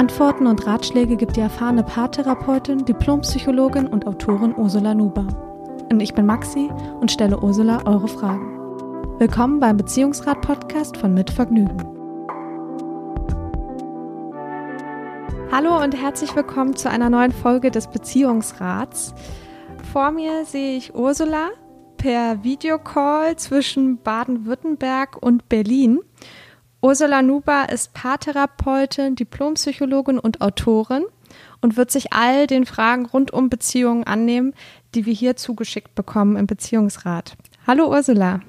Antworten und Ratschläge gibt die erfahrene Paartherapeutin, Diplompsychologin und Autorin Ursula Nuber. Und ich bin Maxi und stelle Ursula eure Fragen. Willkommen beim Beziehungsrat-Podcast von Mit Vergnügen. Hallo und herzlich willkommen zu einer neuen Folge des Beziehungsrats. Vor mir sehe ich Ursula per Videocall zwischen Baden-Württemberg und Berlin. Ursula Nuber ist Paartherapeutin, Diplompsychologin und Autorin und wird sich all den Fragen rund um Beziehungen annehmen, die wir hier zugeschickt bekommen im Beziehungsrat. Hallo Ursula.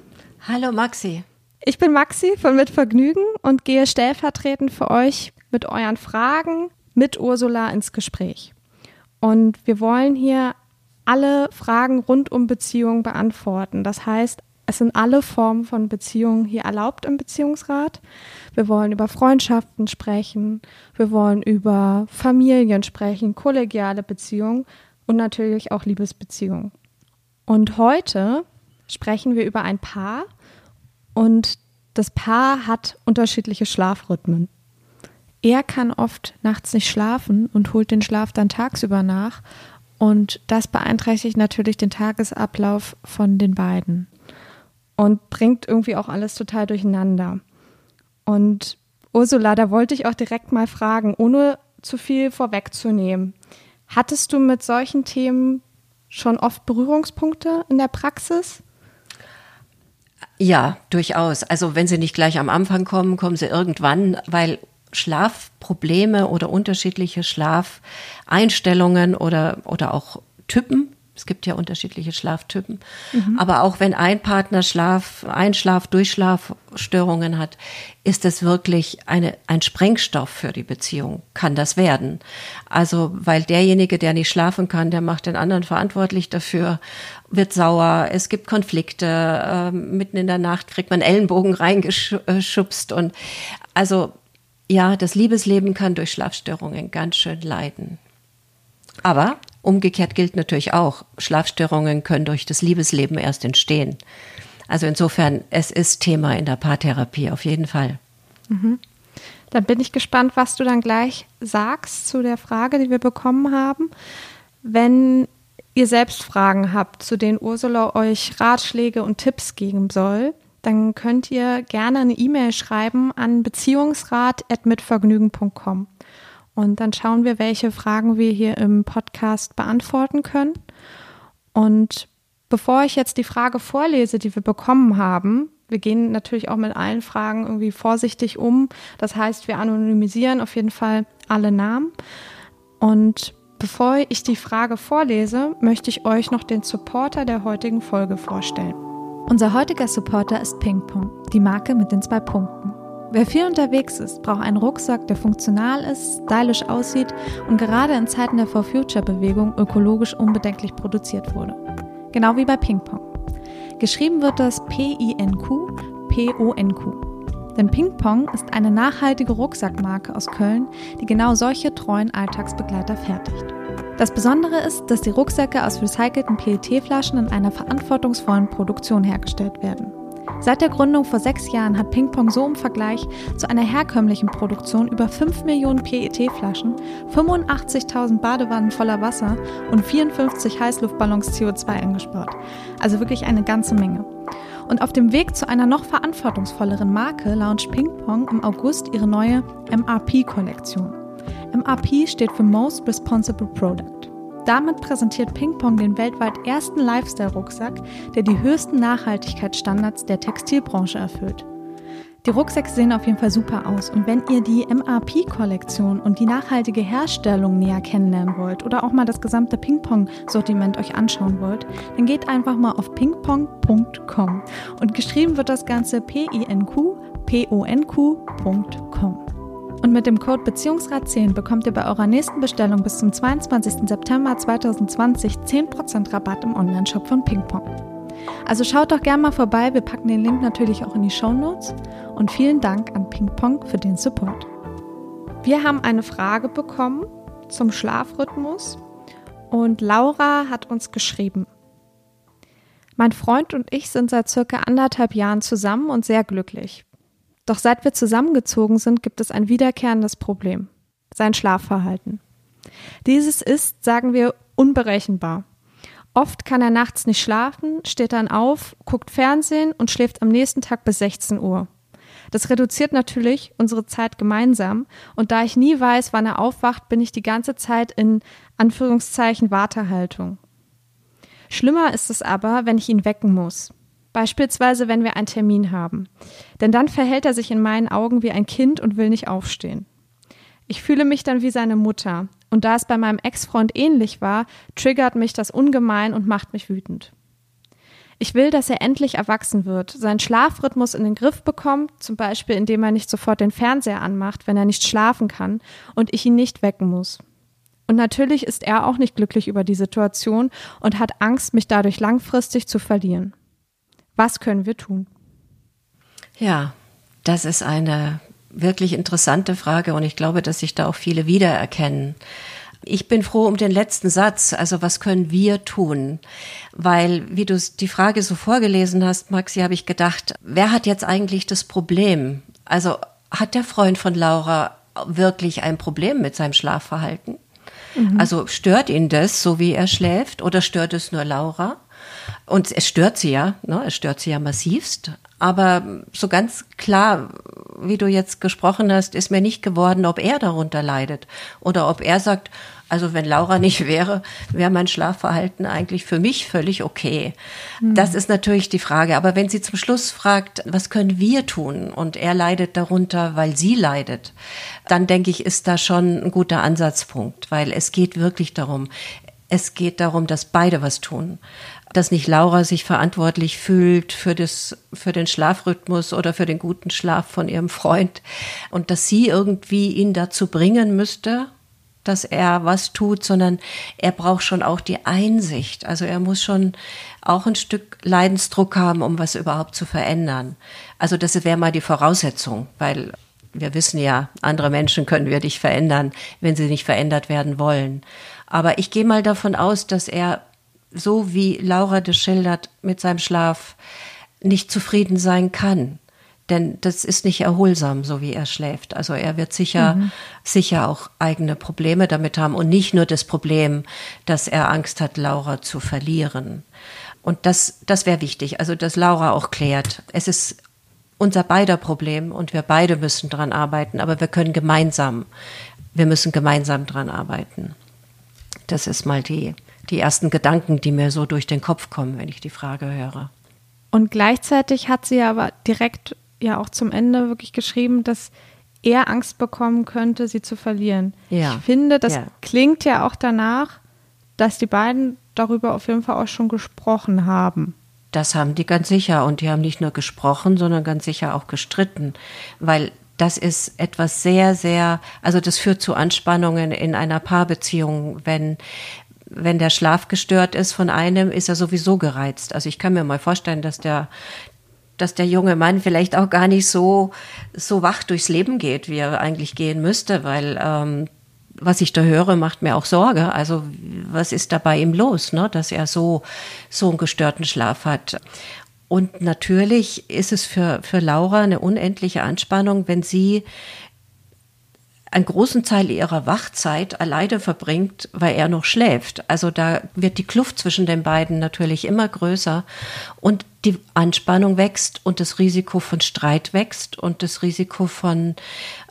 Hallo Maxi. Ich bin Maxi von Mit Vergnügen und gehe stellvertretend für euch mit euren Fragen mit Ursula ins Gespräch. Und wir wollen hier alle Fragen rund um Beziehungen beantworten. Das heißt, es sind alle Formen von Beziehungen hier erlaubt im Beziehungsrat. Wir wollen über Freundschaften sprechen, wir wollen über Familien sprechen, kollegiale Beziehungen und natürlich auch Liebesbeziehungen. Und heute sprechen wir über ein Paar und das Paar hat unterschiedliche Schlafrhythmen. Er kann oft nachts nicht schlafen und holt den Schlaf dann tagsüber nach und das beeinträchtigt natürlich den Tagesablauf von den beiden und bringt irgendwie auch alles total durcheinander. Und Ursula, da wollte ich auch direkt mal fragen, ohne zu viel vorwegzunehmen. Hattest du mit solchen Themen schon oft Berührungspunkte in der Praxis? Ja, durchaus. Also wenn sie nicht gleich am Anfang kommen, kommen sie irgendwann, weil Schlafprobleme oder unterschiedliche Schlafeinstellungen oder, oder auch Typen es gibt ja unterschiedliche Schlaftypen. Mhm. Aber auch wenn ein Partner Schlaf, Einschlaf, Durchschlafstörungen hat, ist es wirklich eine, ein Sprengstoff für die Beziehung. Kann das werden. Also, weil derjenige, der nicht schlafen kann, der macht den anderen verantwortlich dafür, wird sauer, es gibt Konflikte, äh, mitten in der Nacht kriegt man Ellenbogen reingeschubst und also, ja, das Liebesleben kann durch Schlafstörungen ganz schön leiden. Aber Umgekehrt gilt natürlich auch, Schlafstörungen können durch das Liebesleben erst entstehen. Also insofern, es ist Thema in der Paartherapie auf jeden Fall. Mhm. Dann bin ich gespannt, was du dann gleich sagst zu der Frage, die wir bekommen haben. Wenn ihr selbst Fragen habt, zu denen Ursula euch Ratschläge und Tipps geben soll, dann könnt ihr gerne eine E-Mail schreiben an beziehungsrat.mitvergnügen.com. Und dann schauen wir, welche Fragen wir hier im Podcast beantworten können. Und bevor ich jetzt die Frage vorlese, die wir bekommen haben, wir gehen natürlich auch mit allen Fragen irgendwie vorsichtig um. Das heißt, wir anonymisieren auf jeden Fall alle Namen. Und bevor ich die Frage vorlese, möchte ich euch noch den Supporter der heutigen Folge vorstellen. Unser heutiger Supporter ist Pingpong, die Marke mit den zwei Punkten. Wer viel unterwegs ist, braucht einen Rucksack, der funktional ist, stylisch aussieht und gerade in Zeiten der For Future Bewegung ökologisch unbedenklich produziert wurde. Genau wie bei Ping Pong. Geschrieben wird das P-I-N-Q, P-O-N-Q. Denn Ping Pong ist eine nachhaltige Rucksackmarke aus Köln, die genau solche treuen Alltagsbegleiter fertigt. Das Besondere ist, dass die Rucksäcke aus recycelten PET-Flaschen in einer verantwortungsvollen Produktion hergestellt werden. Seit der Gründung vor sechs Jahren hat Pingpong so im Vergleich zu einer herkömmlichen Produktion über 5 Millionen PET-Flaschen, 85.000 Badewannen voller Wasser und 54 Heißluftballons CO2 eingespart. Also wirklich eine ganze Menge. Und auf dem Weg zu einer noch verantwortungsvolleren Marke launcht Pingpong im August ihre neue MRP-Kollektion. MRP steht für Most Responsible Product. Damit präsentiert Pingpong den weltweit ersten Lifestyle-Rucksack, der die höchsten Nachhaltigkeitsstandards der Textilbranche erfüllt. Die Rucksäcke sehen auf jeden Fall super aus und wenn ihr die MRP-Kollektion und die nachhaltige Herstellung näher kennenlernen wollt oder auch mal das gesamte Pingpong-Sortiment euch anschauen wollt, dann geht einfach mal auf pingpong.com und geschrieben wird das Ganze P-I-N-Q, P-O-N-Q.com. Und mit dem Code Beziehungsrat10 bekommt ihr bei eurer nächsten Bestellung bis zum 22. September 2020 10% Rabatt im Onlineshop von Pingpong. Also schaut doch gerne mal vorbei, wir packen den Link natürlich auch in die Show Notes. Und vielen Dank an Pingpong für den Support. Wir haben eine Frage bekommen zum Schlafrhythmus und Laura hat uns geschrieben. Mein Freund und ich sind seit circa anderthalb Jahren zusammen und sehr glücklich. Doch seit wir zusammengezogen sind, gibt es ein wiederkehrendes Problem. Sein Schlafverhalten. Dieses ist, sagen wir, unberechenbar. Oft kann er nachts nicht schlafen, steht dann auf, guckt Fernsehen und schläft am nächsten Tag bis 16 Uhr. Das reduziert natürlich unsere Zeit gemeinsam und da ich nie weiß, wann er aufwacht, bin ich die ganze Zeit in Anführungszeichen Wartehaltung. Schlimmer ist es aber, wenn ich ihn wecken muss. Beispielsweise, wenn wir einen Termin haben. Denn dann verhält er sich in meinen Augen wie ein Kind und will nicht aufstehen. Ich fühle mich dann wie seine Mutter. Und da es bei meinem Ex-Freund ähnlich war, triggert mich das ungemein und macht mich wütend. Ich will, dass er endlich erwachsen wird, seinen Schlafrhythmus in den Griff bekommt, zum Beispiel indem er nicht sofort den Fernseher anmacht, wenn er nicht schlafen kann und ich ihn nicht wecken muss. Und natürlich ist er auch nicht glücklich über die Situation und hat Angst, mich dadurch langfristig zu verlieren. Was können wir tun? Ja, das ist eine wirklich interessante Frage und ich glaube, dass sich da auch viele wiedererkennen. Ich bin froh um den letzten Satz. Also was können wir tun? Weil, wie du die Frage so vorgelesen hast, Maxi, habe ich gedacht, wer hat jetzt eigentlich das Problem? Also hat der Freund von Laura wirklich ein Problem mit seinem Schlafverhalten? Mhm. Also stört ihn das, so wie er schläft, oder stört es nur Laura? Und es stört sie ja, ne? es stört sie ja massivst. Aber so ganz klar, wie du jetzt gesprochen hast, ist mir nicht geworden, ob er darunter leidet oder ob er sagt, also wenn Laura nicht wäre, wäre mein Schlafverhalten eigentlich für mich völlig okay. Mhm. Das ist natürlich die Frage. Aber wenn sie zum Schluss fragt, was können wir tun und er leidet darunter, weil sie leidet, dann denke ich, ist da schon ein guter Ansatzpunkt, weil es geht wirklich darum, es geht darum, dass beide was tun dass nicht Laura sich verantwortlich fühlt für das, für den Schlafrhythmus oder für den guten Schlaf von ihrem Freund und dass sie irgendwie ihn dazu bringen müsste, dass er was tut, sondern er braucht schon auch die Einsicht. Also er muss schon auch ein Stück Leidensdruck haben, um was überhaupt zu verändern. Also das wäre mal die Voraussetzung, weil wir wissen ja, andere Menschen können wir nicht verändern, wenn sie nicht verändert werden wollen. Aber ich gehe mal davon aus, dass er so wie Laura das schildert, mit seinem Schlaf nicht zufrieden sein kann. Denn das ist nicht erholsam, so wie er schläft. Also er wird sicher, mhm. sicher auch eigene Probleme damit haben und nicht nur das Problem, dass er Angst hat, Laura zu verlieren. Und das, das wäre wichtig. Also, dass Laura auch klärt. Es ist unser beider Problem und wir beide müssen dran arbeiten, aber wir können gemeinsam, wir müssen gemeinsam dran arbeiten. Das ist mal die, die ersten Gedanken, die mir so durch den Kopf kommen, wenn ich die Frage höre. Und gleichzeitig hat sie aber direkt ja auch zum Ende wirklich geschrieben, dass er Angst bekommen könnte, sie zu verlieren. Ja. Ich finde, das ja. klingt ja auch danach, dass die beiden darüber auf jeden Fall auch schon gesprochen haben. Das haben die ganz sicher. Und die haben nicht nur gesprochen, sondern ganz sicher auch gestritten. Weil das ist etwas sehr, sehr, also das führt zu Anspannungen in einer Paarbeziehung, wenn, wenn der Schlaf gestört ist von einem, ist er sowieso gereizt. Also ich kann mir mal vorstellen, dass der, dass der junge Mann vielleicht auch gar nicht so, so wach durchs Leben geht, wie er eigentlich gehen müsste, weil ähm, was ich da höre, macht mir auch Sorge. Also was ist da bei ihm los, ne? dass er so, so einen gestörten Schlaf hat. Und natürlich ist es für, für Laura eine unendliche Anspannung, wenn sie einen großen Teil ihrer Wachzeit alleine verbringt, weil er noch schläft. Also da wird die Kluft zwischen den beiden natürlich immer größer und die Anspannung wächst und das Risiko von Streit wächst und das Risiko von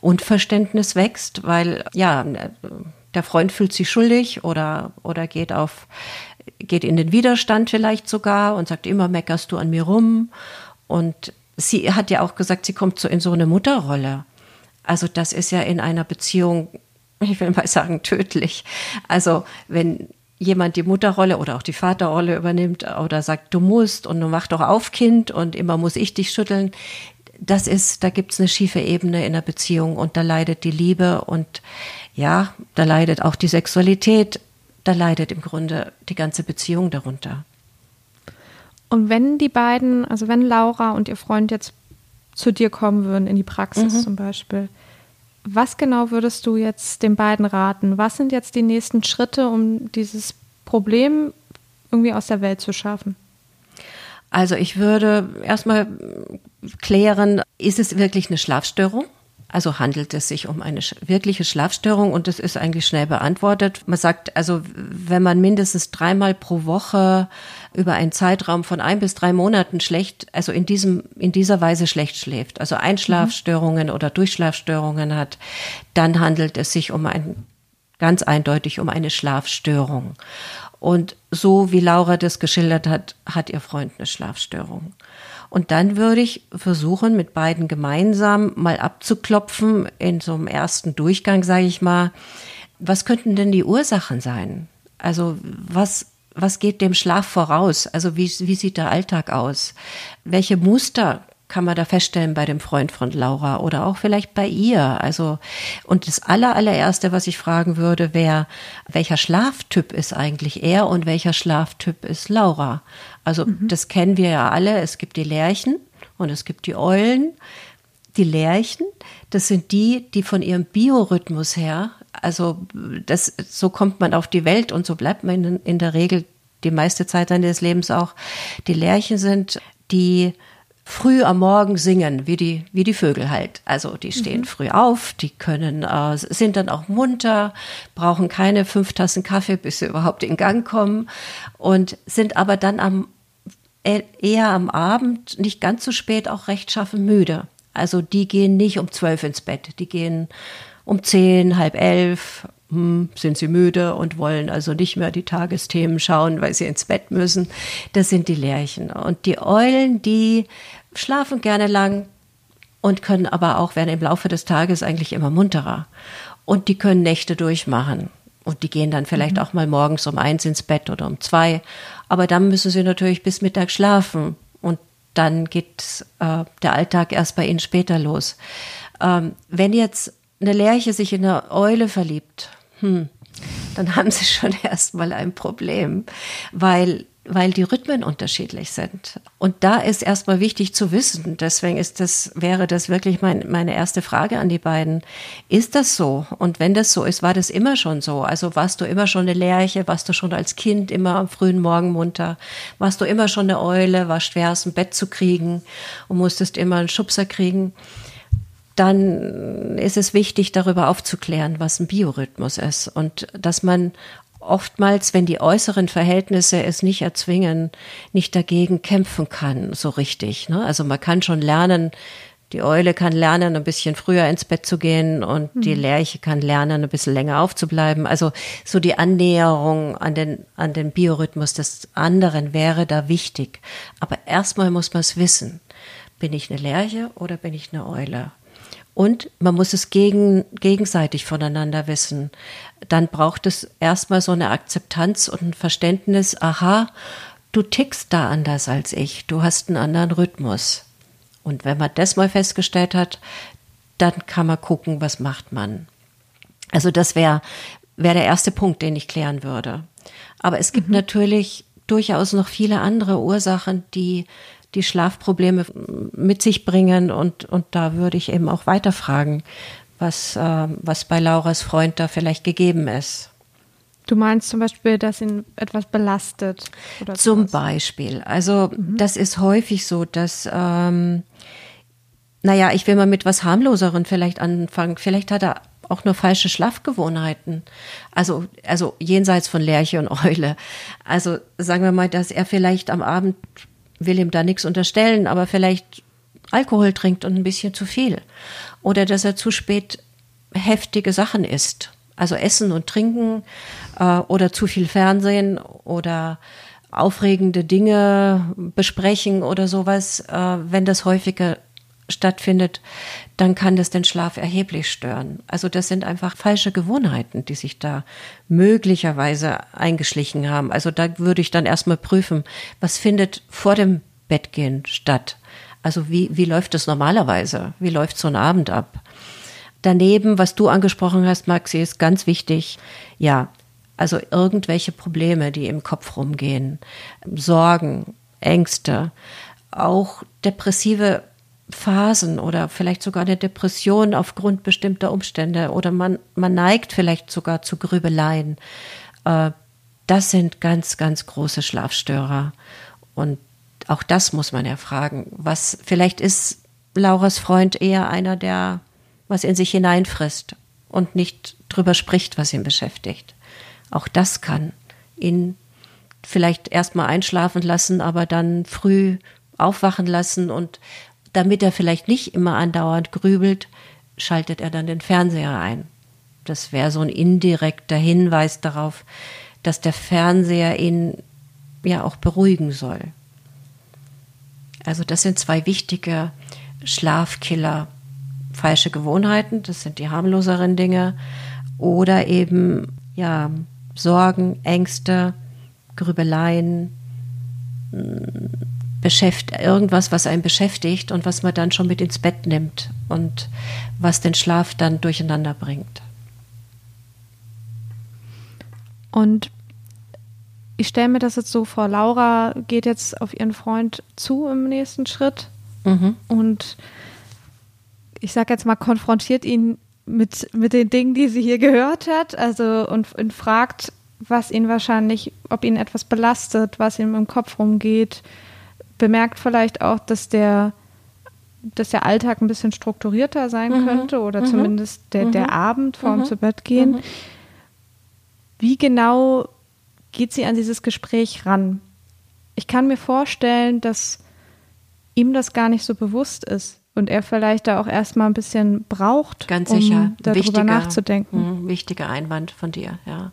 Unverständnis wächst, weil ja, der Freund fühlt sich schuldig oder, oder geht auf, geht in den Widerstand vielleicht sogar und sagt immer meckerst du an mir rum und sie hat ja auch gesagt, sie kommt so in so eine Mutterrolle. Also das ist ja in einer Beziehung, ich will mal sagen, tödlich. Also wenn jemand die Mutterrolle oder auch die Vaterrolle übernimmt oder sagt, du musst und du mach doch auf, Kind, und immer muss ich dich schütteln, das ist, da gibt's eine schiefe Ebene in der Beziehung und da leidet die Liebe und ja, da leidet auch die Sexualität, da leidet im Grunde die ganze Beziehung darunter. Und wenn die beiden, also wenn Laura und ihr Freund jetzt zu dir kommen würden, in die Praxis mhm. zum Beispiel, was genau würdest du jetzt den beiden raten? Was sind jetzt die nächsten Schritte, um dieses Problem irgendwie aus der Welt zu schaffen? Also ich würde erstmal klären, ist es wirklich eine Schlafstörung? Also handelt es sich um eine wirkliche Schlafstörung und das ist eigentlich schnell beantwortet. Man sagt, also wenn man mindestens dreimal pro Woche über einen Zeitraum von ein bis drei Monaten schlecht, also in diesem, in dieser Weise schlecht schläft, also Einschlafstörungen mhm. oder Durchschlafstörungen hat, dann handelt es sich um ein, ganz eindeutig um eine Schlafstörung. Und so wie Laura das geschildert hat, hat ihr Freund eine Schlafstörung. Und dann würde ich versuchen, mit beiden gemeinsam mal abzuklopfen in so einem ersten Durchgang, sage ich mal, was könnten denn die Ursachen sein? Also was, was geht dem Schlaf voraus? Also wie, wie sieht der Alltag aus? Welche Muster kann man da feststellen bei dem Freund von Laura oder auch vielleicht bei ihr. Also, und das aller, allererste, was ich fragen würde, wäre, welcher Schlaftyp ist eigentlich er und welcher Schlaftyp ist Laura? Also, mhm. das kennen wir ja alle. Es gibt die Lerchen und es gibt die Eulen. Die Lerchen, das sind die, die von ihrem Biorhythmus her, also das, so kommt man auf die Welt und so bleibt man in, in der Regel die meiste Zeit seines Lebens auch. Die Lerchen sind die früh am Morgen singen, wie die, wie die Vögel halt. Also die stehen mhm. früh auf, die können, äh, sind dann auch munter, brauchen keine fünf Tassen Kaffee, bis sie überhaupt in Gang kommen und sind aber dann am, e, eher am Abend, nicht ganz so spät, auch rechtschaffen müde. Also die gehen nicht um zwölf ins Bett, die gehen um zehn, halb elf, hm, sind sie müde und wollen also nicht mehr die Tagesthemen schauen, weil sie ins Bett müssen. Das sind die Lerchen. Und die Eulen, die schlafen gerne lang und können aber auch, werden im Laufe des Tages eigentlich immer munterer. Und die können Nächte durchmachen. Und die gehen dann vielleicht mhm. auch mal morgens um eins ins Bett oder um zwei. Aber dann müssen sie natürlich bis Mittag schlafen. Und dann geht äh, der Alltag erst bei ihnen später los. Ähm, wenn jetzt eine Lerche sich in eine Eule verliebt hm, dann haben sie schon erstmal ein Problem, weil weil die Rhythmen unterschiedlich sind. Und da ist erstmal wichtig zu wissen, deswegen ist das, wäre das wirklich mein, meine erste Frage an die beiden. Ist das so? Und wenn das so ist, war das immer schon so? Also warst du immer schon eine Lerche? Warst du schon als Kind immer am frühen Morgen munter? Warst du immer schon eine Eule? War schwer aus dem Bett zu kriegen und musstest immer einen Schubser kriegen? Dann ist es wichtig, darüber aufzuklären, was ein Biorhythmus ist und dass man oftmals, wenn die äußeren Verhältnisse es nicht erzwingen, nicht dagegen kämpfen kann, so richtig. Ne? Also man kann schon lernen, die Eule kann lernen, ein bisschen früher ins Bett zu gehen und mhm. die Lerche kann lernen, ein bisschen länger aufzubleiben. Also so die Annäherung an den, an den Biorhythmus des anderen wäre da wichtig. Aber erstmal muss man es wissen. Bin ich eine Lerche oder bin ich eine Eule? Und man muss es gegen, gegenseitig voneinander wissen. Dann braucht es erstmal so eine Akzeptanz und ein Verständnis, aha, du tickst da anders als ich, du hast einen anderen Rhythmus. Und wenn man das mal festgestellt hat, dann kann man gucken, was macht man. Also das wäre wär der erste Punkt, den ich klären würde. Aber es gibt mhm. natürlich durchaus noch viele andere Ursachen, die die Schlafprobleme mit sich bringen. Und, und da würde ich eben auch weiterfragen, was, äh, was bei Lauras Freund da vielleicht gegeben ist. Du meinst zum Beispiel, dass ihn etwas belastet? zum sowas? Beispiel. Also mhm. das ist häufig so, dass, ähm, naja, ich will mal mit was harmloseren vielleicht anfangen. Vielleicht hat er auch nur falsche Schlafgewohnheiten. Also, also jenseits von Lerche und Eule. Also sagen wir mal, dass er vielleicht am Abend will ihm da nichts unterstellen, aber vielleicht Alkohol trinkt und ein bisschen zu viel. Oder dass er zu spät heftige Sachen isst. Also Essen und Trinken äh, oder zu viel Fernsehen oder aufregende Dinge besprechen oder sowas. Äh, wenn das häufiger stattfindet, dann kann das den Schlaf erheblich stören. Also das sind einfach falsche Gewohnheiten, die sich da möglicherweise eingeschlichen haben. Also da würde ich dann erstmal prüfen, was findet vor dem Bettgehen statt. Also wie, wie läuft es normalerweise? Wie läuft so ein Abend ab? Daneben, was du angesprochen hast, Maxi, ist ganz wichtig. Ja, also irgendwelche Probleme, die im Kopf rumgehen, Sorgen, Ängste, auch depressive Phasen oder vielleicht sogar eine Depression aufgrund bestimmter Umstände oder man, man neigt vielleicht sogar zu Grübeleien. Äh, das sind ganz, ganz große Schlafstörer. Und auch das muss man ja fragen. Was, vielleicht ist Lauras Freund eher einer, der was in sich hineinfrisst und nicht drüber spricht, was ihn beschäftigt. Auch das kann ihn vielleicht erstmal einschlafen lassen, aber dann früh aufwachen lassen und damit er vielleicht nicht immer andauernd grübelt, schaltet er dann den Fernseher ein. Das wäre so ein indirekter Hinweis darauf, dass der Fernseher ihn ja auch beruhigen soll. Also das sind zwei wichtige Schlafkiller. Falsche Gewohnheiten, das sind die harmloseren Dinge. Oder eben, ja, Sorgen, Ängste, Grübeleien, beschäftigt, irgendwas, was einen beschäftigt und was man dann schon mit ins Bett nimmt und was den Schlaf dann durcheinander bringt. Und ich stelle mir das jetzt so vor, Laura geht jetzt auf ihren Freund zu im nächsten Schritt mhm. und ich sage jetzt mal, konfrontiert ihn mit, mit den Dingen, die sie hier gehört hat, also und, und fragt, was ihn wahrscheinlich, ob ihn etwas belastet, was ihm im Kopf rumgeht, bemerkt vielleicht auch, dass der, dass der Alltag ein bisschen strukturierter sein mhm. könnte oder mhm. zumindest der, der mhm. Abend vorm mhm. zu Bett gehen. Mhm. Wie genau geht sie an dieses Gespräch ran? Ich kann mir vorstellen, dass ihm das gar nicht so bewusst ist und er vielleicht da auch erstmal ein bisschen braucht, Ganz sicher. um darüber wichtiger, nachzudenken. Mh, wichtiger Einwand von dir, ja.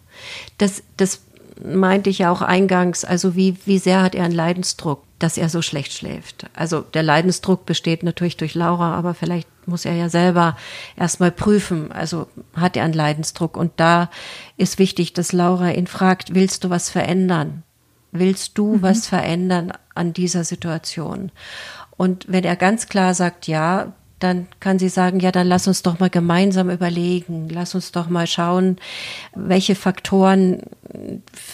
Das, das meinte ich ja auch eingangs, also wie, wie sehr hat er einen Leidensdruck, dass er so schlecht schläft. Also der Leidensdruck besteht natürlich durch Laura, aber vielleicht muss er ja selber erstmal prüfen, also hat er einen Leidensdruck. Und da ist wichtig, dass Laura ihn fragt, willst du was verändern? Willst du mhm. was verändern an dieser Situation? Und wenn er ganz klar sagt, ja, dann kann sie sagen, ja, dann lass uns doch mal gemeinsam überlegen, lass uns doch mal schauen, welche Faktoren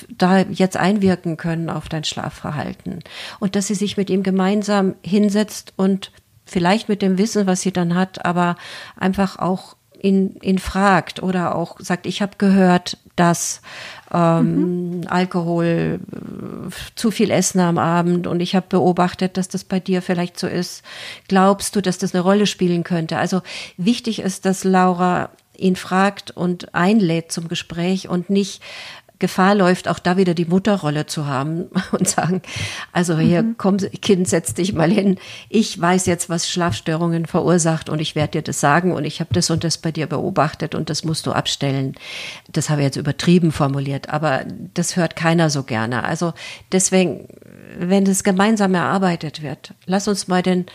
da jetzt einwirken können auf dein Schlafverhalten. Und dass sie sich mit ihm gemeinsam hinsetzt und vielleicht mit dem Wissen, was sie dann hat, aber einfach auch ihn, ihn fragt oder auch sagt, ich habe gehört, dass ähm, mhm. Alkohol, zu viel Essen am Abend und ich habe beobachtet, dass das bei dir vielleicht so ist. Glaubst du, dass das eine Rolle spielen könnte? Also wichtig ist, dass Laura ihn fragt und einlädt zum Gespräch und nicht Gefahr läuft, auch da wieder die Mutterrolle zu haben und sagen, also hier, mhm. komm, Kind, setz dich mal hin. Ich weiß jetzt, was Schlafstörungen verursacht und ich werde dir das sagen und ich habe das und das bei dir beobachtet und das musst du abstellen. Das habe ich jetzt übertrieben formuliert, aber das hört keiner so gerne. Also deswegen, wenn das gemeinsam erarbeitet wird, lass uns mal den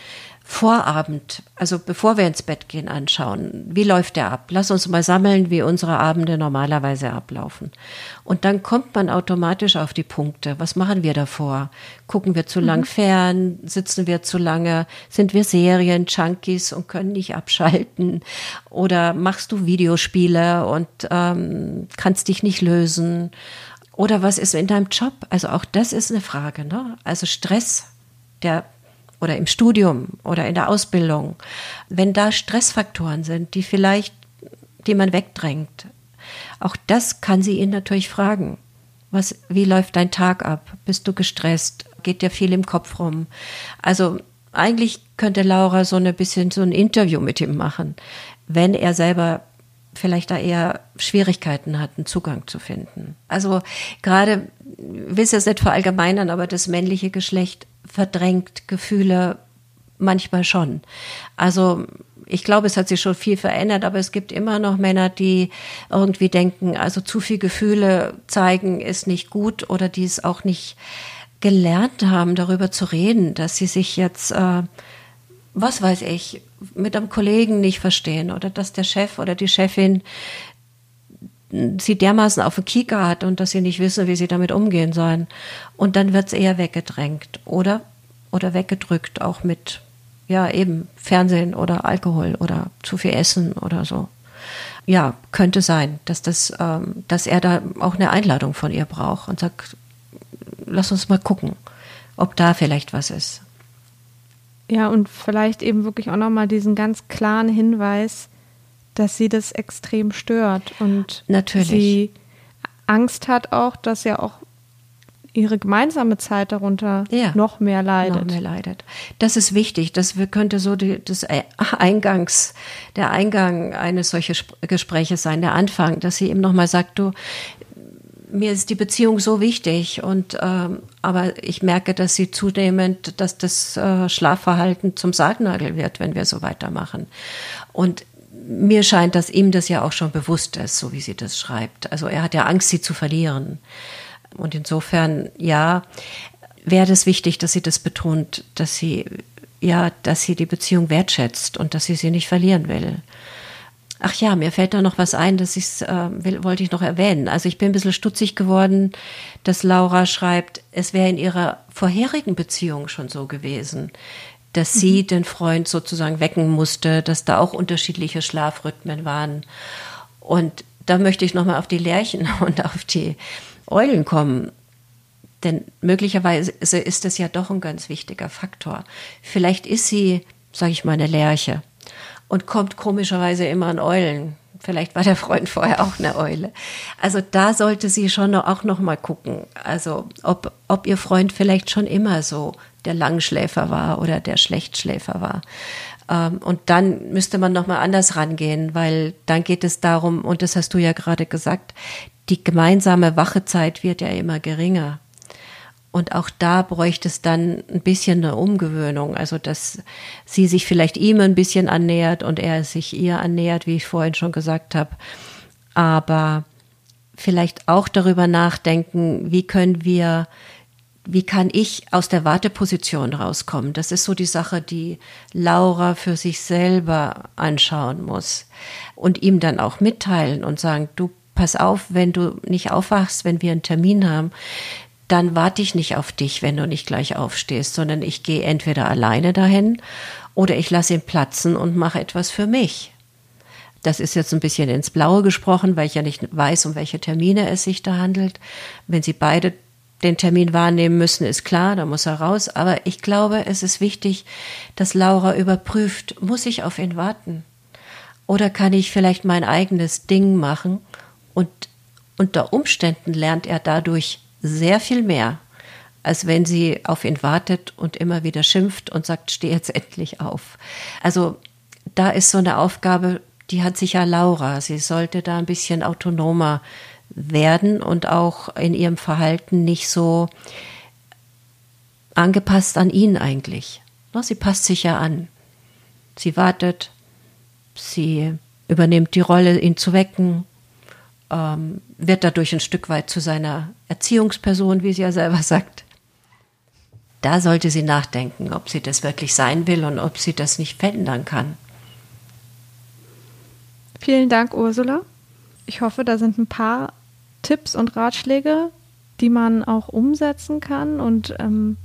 Vorabend, also bevor wir ins Bett gehen, anschauen. Wie läuft der ab? Lass uns mal sammeln, wie unsere Abende normalerweise ablaufen. Und dann kommt man automatisch auf die Punkte. Was machen wir davor? Gucken wir zu mhm. lang fern? Sitzen wir zu lange? Sind wir Serien-Junkies und können nicht abschalten? Oder machst du Videospiele und ähm, kannst dich nicht lösen? Oder was ist in deinem Job? Also auch das ist eine Frage. Ne? Also Stress, der oder im Studium oder in der Ausbildung, wenn da Stressfaktoren sind, die vielleicht, die man wegdrängt, auch das kann sie ihn natürlich fragen. Was, wie läuft dein Tag ab? Bist du gestresst? Geht dir viel im Kopf rum? Also eigentlich könnte Laura so ein bisschen so ein Interview mit ihm machen, wenn er selber vielleicht da eher Schwierigkeiten hat, einen Zugang zu finden. Also gerade, will es jetzt nicht verallgemeinern, aber das männliche Geschlecht verdrängt Gefühle manchmal schon. Also ich glaube, es hat sich schon viel verändert, aber es gibt immer noch Männer, die irgendwie denken, also zu viel Gefühle zeigen ist nicht gut oder die es auch nicht gelernt haben, darüber zu reden, dass sie sich jetzt, äh, was weiß ich, mit einem Kollegen nicht verstehen oder dass der Chef oder die Chefin sie dermaßen auf den Kieker hat und dass sie nicht wissen, wie sie damit umgehen sollen. Und dann wird es eher weggedrängt oder, oder weggedrückt, auch mit ja eben Fernsehen oder Alkohol oder zu viel Essen oder so. Ja, könnte sein, dass das, ähm, dass er da auch eine Einladung von ihr braucht und sagt, lass uns mal gucken, ob da vielleicht was ist. Ja, und vielleicht eben wirklich auch nochmal diesen ganz klaren Hinweis, dass sie das extrem stört und Natürlich. sie Angst hat auch, dass ja auch ihre gemeinsame Zeit darunter ja, noch mehr leidet. Noch mehr leidet. Das ist wichtig. Das könnte so die, das Eingangs, der Eingang eines solchen Gespräches sein, der Anfang, dass sie eben nochmal sagt, du, mir ist die Beziehung so wichtig und ähm, aber ich merke, dass sie zunehmend, dass das äh, Schlafverhalten zum Sargnagel wird, wenn wir so weitermachen. Und mir scheint, dass ihm das ja auch schon bewusst ist, so wie sie das schreibt. Also er hat ja Angst, sie zu verlieren. Und insofern, ja, wäre es wichtig, dass sie das betont, dass sie, ja, dass sie die Beziehung wertschätzt und dass sie sie nicht verlieren will. Ach ja, mir fällt da noch was ein, das ich, äh, will, wollte ich noch erwähnen. Also ich bin ein bisschen stutzig geworden, dass Laura schreibt, es wäre in ihrer vorherigen Beziehung schon so gewesen, dass sie mhm. den Freund sozusagen wecken musste, dass da auch unterschiedliche Schlafrhythmen waren. Und da möchte ich nochmal auf die Lerchen und auf die Eulen kommen. Denn möglicherweise ist das ja doch ein ganz wichtiger Faktor. Vielleicht ist sie, sage ich mal, eine Lerche und kommt komischerweise immer an Eulen. Vielleicht war der Freund vorher auch eine Eule. Also da sollte sie schon auch noch mal gucken. Also ob, ob ihr Freund vielleicht schon immer so der Langschläfer war oder der Schlechtschläfer war. Ähm, und dann müsste man noch mal anders rangehen, weil dann geht es darum, und das hast du ja gerade gesagt, die gemeinsame Wachezeit wird ja immer geringer. Und auch da bräuchte es dann ein bisschen eine Umgewöhnung, also dass sie sich vielleicht ihm ein bisschen annähert und er sich ihr annähert, wie ich vorhin schon gesagt habe. Aber vielleicht auch darüber nachdenken, wie können wir, wie kann ich aus der Warteposition rauskommen? Das ist so die Sache, die Laura für sich selber anschauen muss und ihm dann auch mitteilen und sagen, du pass auf, wenn du nicht aufwachst, wenn wir einen Termin haben, dann warte ich nicht auf dich, wenn du nicht gleich aufstehst, sondern ich gehe entweder alleine dahin oder ich lasse ihn platzen und mache etwas für mich. Das ist jetzt ein bisschen ins Blaue gesprochen, weil ich ja nicht weiß, um welche Termine es sich da handelt. Wenn Sie beide den Termin wahrnehmen müssen, ist klar, da muss er raus. Aber ich glaube, es ist wichtig, dass Laura überprüft, muss ich auf ihn warten? Oder kann ich vielleicht mein eigenes Ding machen und unter Umständen lernt er dadurch sehr viel mehr, als wenn sie auf ihn wartet und immer wieder schimpft und sagt, steh jetzt endlich auf. Also da ist so eine Aufgabe, die hat sicher Laura. Sie sollte da ein bisschen autonomer werden und auch in ihrem Verhalten nicht so angepasst an ihn eigentlich. Sie passt sich ja an. Sie wartet, sie übernimmt die Rolle, ihn zu wecken, ähm, wird dadurch ein Stück weit zu seiner Erziehungsperson, wie sie ja selber sagt. Da sollte sie nachdenken, ob sie das wirklich sein will und ob sie das nicht verändern kann. Vielen Dank, Ursula. Ich hoffe, da sind ein paar Tipps und Ratschläge, die man auch umsetzen kann und ähm,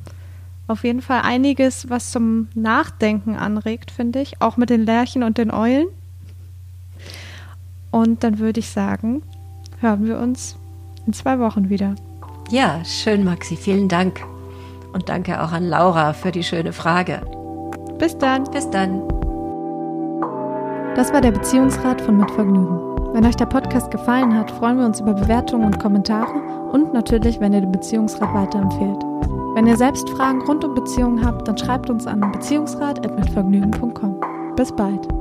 auf jeden Fall einiges, was zum Nachdenken anregt, finde ich, auch mit den Lerchen und den Eulen. Und dann würde ich sagen, hören wir uns in zwei Wochen wieder. Ja, schön, Maxi. Vielen Dank. Und danke auch an Laura für die schöne Frage. Bis dann. Bis dann. Das war der Beziehungsrat von Mitvergnügen. Wenn euch der Podcast gefallen hat, freuen wir uns über Bewertungen und Kommentare und natürlich, wenn ihr den Beziehungsrat weiterempfehlt. Wenn ihr selbst Fragen rund um Beziehungen habt, dann schreibt uns an beziehungsrat.mitvergnügen.com. Bis bald.